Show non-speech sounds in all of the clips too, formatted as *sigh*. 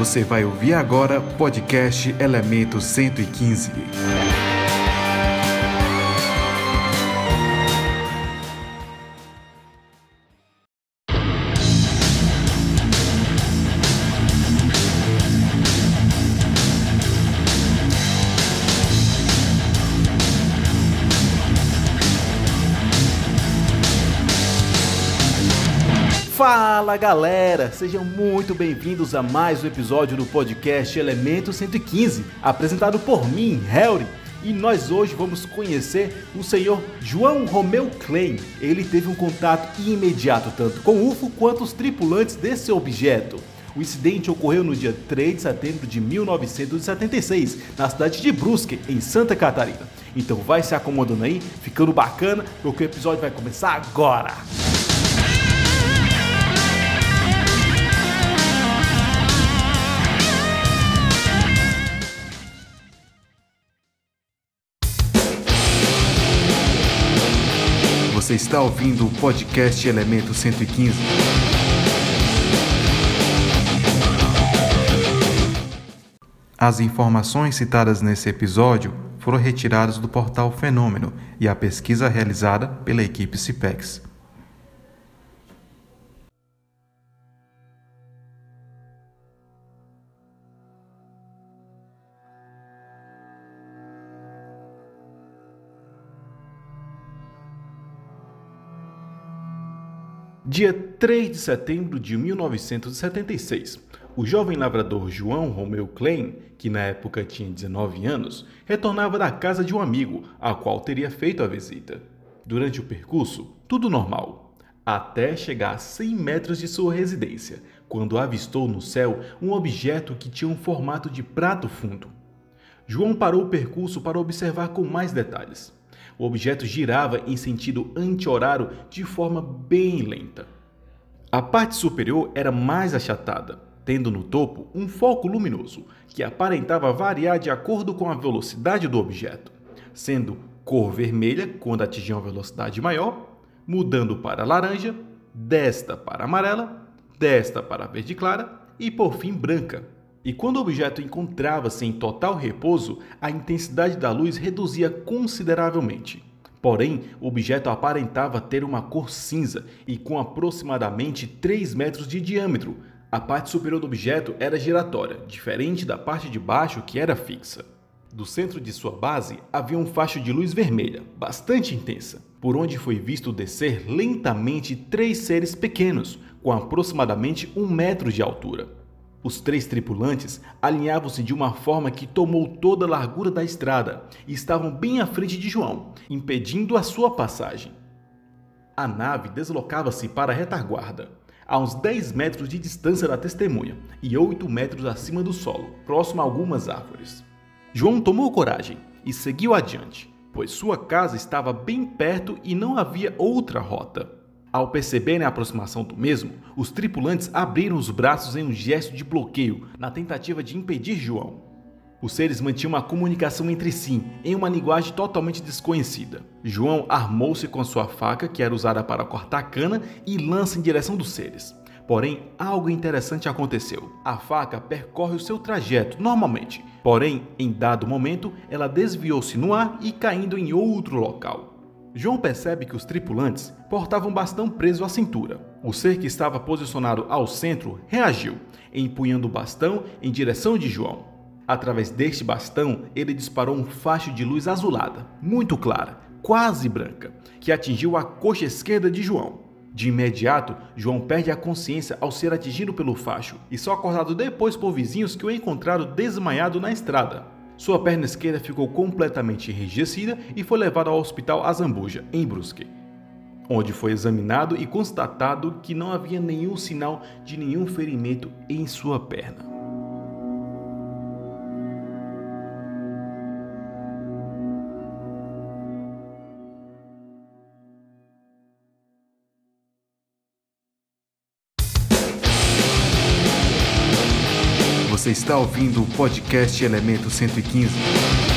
Você vai ouvir agora podcast Elemento 115. Fala galera, sejam muito bem-vindos a mais um episódio do podcast Elemento 115, apresentado por mim, Harry. E nós hoje vamos conhecer o senhor João Romeu Klein. Ele teve um contato imediato tanto com o UFO quanto os tripulantes desse objeto. O incidente ocorreu no dia 3 de setembro de 1976, na cidade de Brusque, em Santa Catarina. Então vai se acomodando aí, ficando bacana, porque o episódio vai começar agora. Você está ouvindo o podcast Elemento 115. As informações citadas nesse episódio foram retiradas do portal Fenômeno e a pesquisa realizada pela equipe CIPEX. Dia 3 de setembro de 1976, o jovem lavrador João Romeu Klein, que na época tinha 19 anos, retornava da casa de um amigo, a qual teria feito a visita. Durante o percurso, tudo normal, até chegar a 100 metros de sua residência, quando avistou no céu um objeto que tinha um formato de prato fundo. João parou o percurso para observar com mais detalhes. O objeto girava em sentido anti-horário de forma bem lenta. A parte superior era mais achatada, tendo no topo um foco luminoso que aparentava variar de acordo com a velocidade do objeto, sendo cor vermelha quando atingia uma velocidade maior, mudando para laranja, desta para amarela, desta para verde clara e por fim branca. E quando o objeto encontrava-se em total repouso, a intensidade da luz reduzia consideravelmente. Porém, o objeto aparentava ter uma cor cinza e com aproximadamente 3 metros de diâmetro. A parte superior do objeto era giratória, diferente da parte de baixo que era fixa. Do centro de sua base havia um facho de luz vermelha, bastante intensa, por onde foi visto descer lentamente três seres pequenos, com aproximadamente um metro de altura. Os três tripulantes alinhavam-se de uma forma que tomou toda a largura da estrada e estavam bem à frente de João, impedindo a sua passagem. A nave deslocava-se para a retaguarda, a uns 10 metros de distância da testemunha e 8 metros acima do solo, próximo a algumas árvores. João tomou coragem e seguiu adiante, pois sua casa estava bem perto e não havia outra rota. Ao perceberem a aproximação do mesmo, os tripulantes abriram os braços em um gesto de bloqueio na tentativa de impedir João. Os seres mantinham uma comunicação entre si em uma linguagem totalmente desconhecida. João armou-se com sua faca, que era usada para cortar cana, e lança em direção dos seres. Porém, algo interessante aconteceu. A faca percorre o seu trajeto normalmente, porém, em dado momento, ela desviou-se no ar e caindo em outro local. João percebe que os tripulantes portavam bastão preso à cintura. O ser que estava posicionado ao centro reagiu, empunhando o bastão em direção de João. Através deste bastão, ele disparou um facho de luz azulada, muito clara, quase branca, que atingiu a coxa esquerda de João. De imediato, João perde a consciência ao ser atingido pelo facho e só acordado depois por vizinhos que o encontraram desmaiado na estrada. Sua perna esquerda ficou completamente enrijecida e foi levado ao hospital Azambuja, em Brusque, onde foi examinado e constatado que não havia nenhum sinal de nenhum ferimento em sua perna. Você está ouvindo o podcast Elemento 115.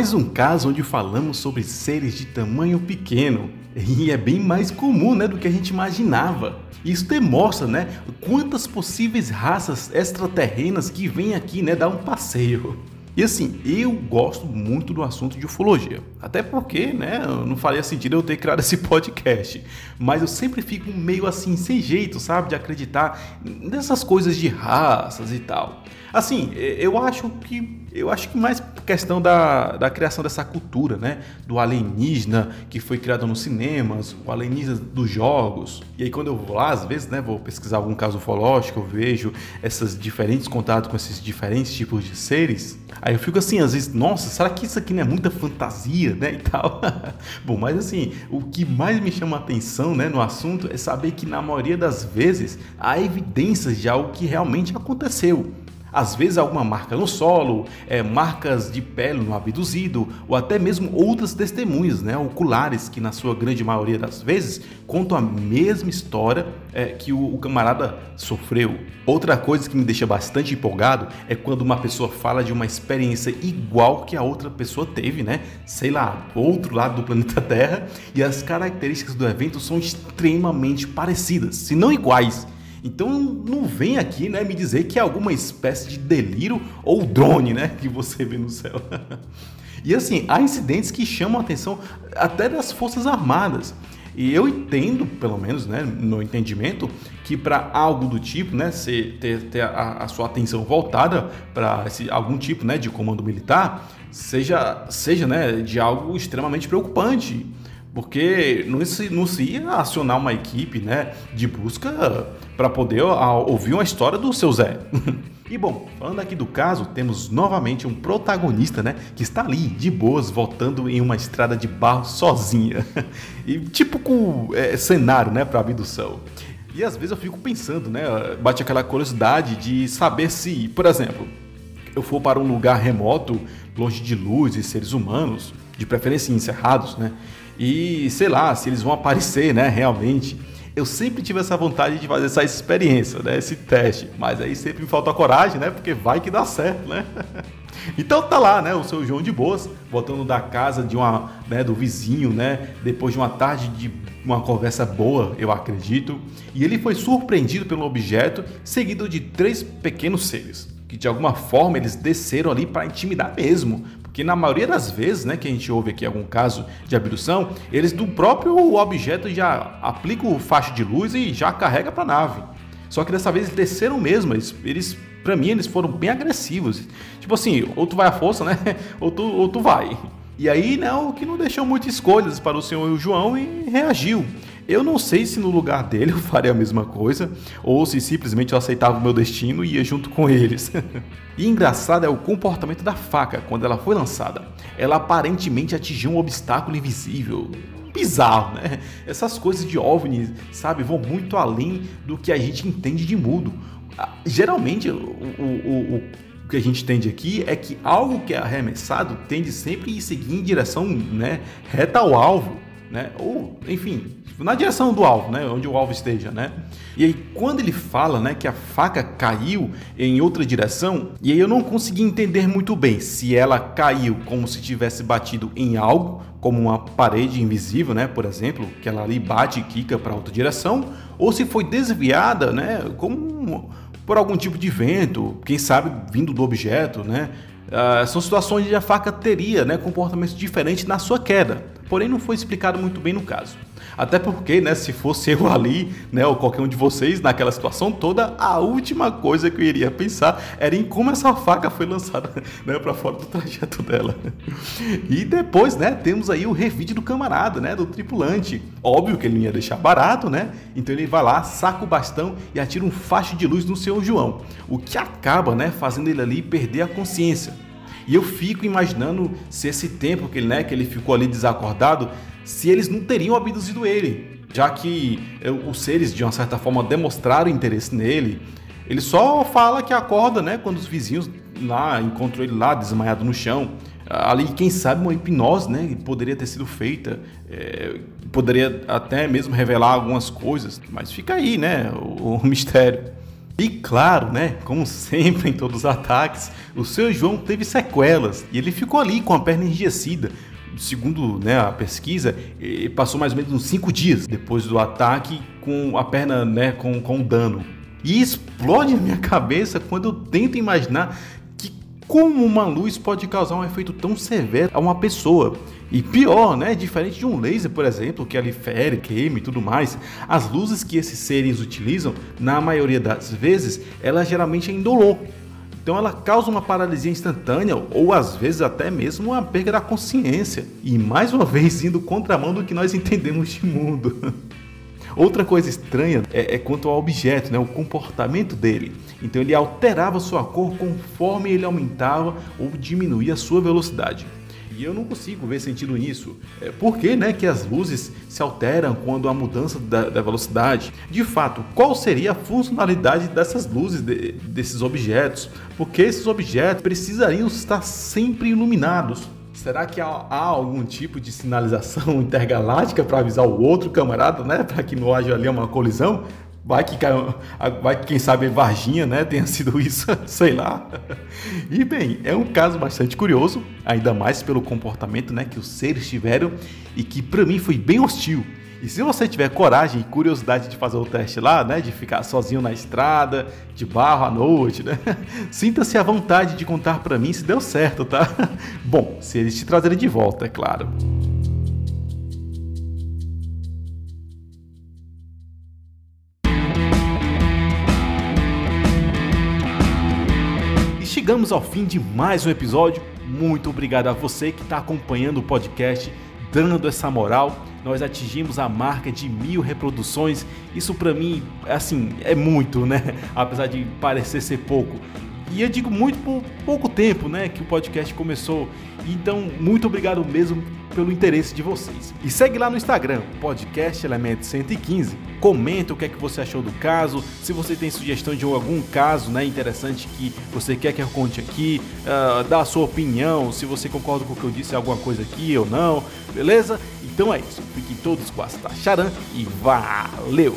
Mais um caso onde falamos sobre seres de tamanho pequeno. E é bem mais comum né, do que a gente imaginava. Isso demonstra né, quantas possíveis raças extraterrenas que vêm aqui né, dar um passeio. E assim, eu gosto muito do assunto de ufologia. Até porque, né, não faria sentido eu ter criado esse *laughs* podcast. Mas eu sempre fico meio assim, sem jeito, sabe, de acreditar nessas coisas de raças e tal. Assim, eu acho que eu acho que mais questão da, da criação dessa cultura, né? Do alienígena que foi criado nos cinemas, o alienígena dos jogos. E aí quando eu vou lá, às vezes, né, vou pesquisar algum caso ufológico, eu vejo esses diferentes contatos com esses diferentes tipos de seres. Eu fico assim, às vezes, nossa, será que isso aqui não é muita fantasia, né, *laughs* e tal? Bom, mas assim, o que mais me chama a atenção, né, no assunto é saber que na maioria das vezes há evidências de algo que realmente aconteceu. Às vezes alguma marca no solo, é, marcas de pele no abduzido ou até mesmo outras testemunhas né, oculares que na sua grande maioria das vezes contam a mesma história é, que o, o camarada sofreu. Outra coisa que me deixa bastante empolgado é quando uma pessoa fala de uma experiência igual que a outra pessoa teve, né? Sei lá, outro lado do planeta Terra e as características do evento são extremamente parecidas, se não iguais. Então não vem aqui né, me dizer que é alguma espécie de delírio ou drone né, que você vê no céu. *laughs* e assim, há incidentes que chamam a atenção até das Forças Armadas. E eu entendo, pelo menos, né, no entendimento, que para algo do tipo, né, ter, ter a, a, sua atenção voltada para algum tipo né, de comando militar, seja, seja né, de algo extremamente preocupante. Porque não se, não se ia acionar uma equipe né, de busca para poder a, ouvir uma história do seu Zé. *laughs* e bom, falando aqui do caso, temos novamente um protagonista né, que está ali, de boas, voltando em uma estrada de barro sozinha. *laughs* e tipo com é, cenário né, para abdução. E às vezes eu fico pensando, né? Bate aquela curiosidade de saber se, por exemplo, eu for para um lugar remoto, longe de luz e seres humanos, de preferência encerrados, né? E sei lá, se eles vão aparecer, né, realmente. Eu sempre tive essa vontade de fazer essa experiência, né, esse teste, mas aí sempre me falta coragem, né, porque vai que dá certo, né? *laughs* Então tá lá, né, o seu João de Boas, voltando da casa de uma, né, do vizinho, né, depois de uma tarde de uma conversa boa, eu acredito, e ele foi surpreendido pelo objeto, seguido de três pequenos seres, que de alguma forma eles desceram ali para intimidar mesmo, que na maioria das vezes, né, que a gente ouve aqui algum caso de abdução, eles do próprio objeto já aplicam o faixa de luz e já carrega para a nave. Só que dessa vez eles desceram mesmo, eles, eles para mim eles foram bem agressivos. Tipo assim, ou tu vai à força, né, *laughs* ou tu, ou tu vai. E aí, né, o que não deixou muitas escolhas para o senhor e o João e reagiu. Eu não sei se no lugar dele *laughs* eu faria a mesma coisa ou se simplesmente eu aceitava o meu destino e ia junto com eles. *laughs* e engraçado é o comportamento da faca quando ela foi lançada. Ela aparentemente atingiu um obstáculo invisível. Bizarro, né? Essas coisas de OVNI, sabe, vão muito além do que a gente entende de mundo. Ah, geralmente, o, o, o que a gente entende aqui é que algo que é arremessado tende sempre a seguir em direção né, reta ao alvo né? Ou, enfim, na direção do alvo, né? Onde o alvo esteja, né? E aí, quando ele fala, né, que a faca caiu em outra direção, e aí eu não consegui entender muito bem se ela caiu como se tivesse batido em algo, como uma parede invisível, né, por exemplo, que ela ali bate e quica para outra direção, ou se foi desviada, né, como por algum tipo de vento, quem sabe vindo do objeto, né? Uh, são situações onde a faca teria né, diferentes na sua queda porém não foi explicado muito bem no caso. Até porque, né, se fosse eu ali, né, ou qualquer um de vocês naquela situação toda, a última coisa que eu iria pensar era em como essa faca foi lançada, *laughs* né, para fora do trajeto dela. E depois, né, temos aí o revide do camarada, né, do tripulante. Óbvio que ele não ia deixar barato, né? Então ele vai lá, saca o bastão e atira um facho de luz no seu João, o que acaba, né, fazendo ele ali perder a consciência. E eu fico imaginando se esse tempo que né, que ele ficou ali desacordado, se eles não teriam abduzido ele, já que os seres de uma certa forma demonstraram interesse nele. Ele só fala que acorda, né, quando os vizinhos lá encontram ele lá desmaiado no chão. Ali, quem sabe, uma hipnose, né, poderia ter sido feita, é, poderia até mesmo revelar algumas coisas, mas fica aí, né, o, o *laughs* mistério. E claro, né, como sempre em todos os ataques, o seu João teve sequelas e ele ficou ali com a perna enrijecida. Segundo né, a pesquisa, passou mais ou menos uns 5 dias depois do ataque com a perna né, com, com dano. E explode na minha cabeça quando eu tento imaginar que como uma luz pode causar um efeito tão severo a uma pessoa. E pior, né? Diferente de um laser, por exemplo, que ali fere, queima e tudo mais, as luzes que esses seres utilizam, na maioria das vezes, ela geralmente é indolor. Então ela causa uma paralisia instantânea ou às vezes até mesmo uma perda da consciência. E mais uma *laughs* vez indo contramão do que nós entendemos de mundo. *laughs* Outra coisa estranha é, é, quanto ao objeto, né, o comportamento dele. Então ele alterava sua cor conforme ele aumentava ou diminuía a sua velocidade. E eu não consigo ver sentido nisso. É, por que, né, que as luzes se alteram quando há mudança da, da velocidade? De fato, qual seria a funcionalidade dessas luzes, de, desses objetos? Porque esses objetos precisariam estar sempre iluminados. Será que há, há, algum tipo de sinalização *laughs* intergaláctica para avisar o outro camarada, né? Para que não haja ali uma colisão? Vai que, vai que quem sabe Varginha, né, tenha sido isso, *laughs* sei lá. E bem, é um caso bastante curioso, ainda mais pelo comportamento, né, que os seres tiveram e que para mim foi bem hostil. E se você tiver coragem e curiosidade de fazer o teste lá, né, de ficar sozinho na estrada, de barro à noite, né, *laughs* sinta-se à vontade de contar para mim se deu certo, tá? *laughs* Bom, se eles te trazerem de volta, é claro. Chegamos ao fim de mais um episódio. Muito obrigado a você que está acompanhando o podcast, dando essa moral. Nós atingimos a marca de mil reproduções. Isso para mim, assim, é muito, né? *laughs* Apesar de parecer ser pouco. E eu digo muito por pouco tempo, né, que o podcast começou. Então, muito obrigado mesmo pelo interesse de vocês. E segue lá no Instagram, podcast Elemento 115. Comenta o que é que você achou do caso, se você tem sugestão de algum caso né, interessante que você quer que eu conte aqui, uh, dá a sua opinião, se você concorda com o que eu disse alguma coisa aqui ou não, beleza? Então é isso. Fiquem todos com a Charan e valeu!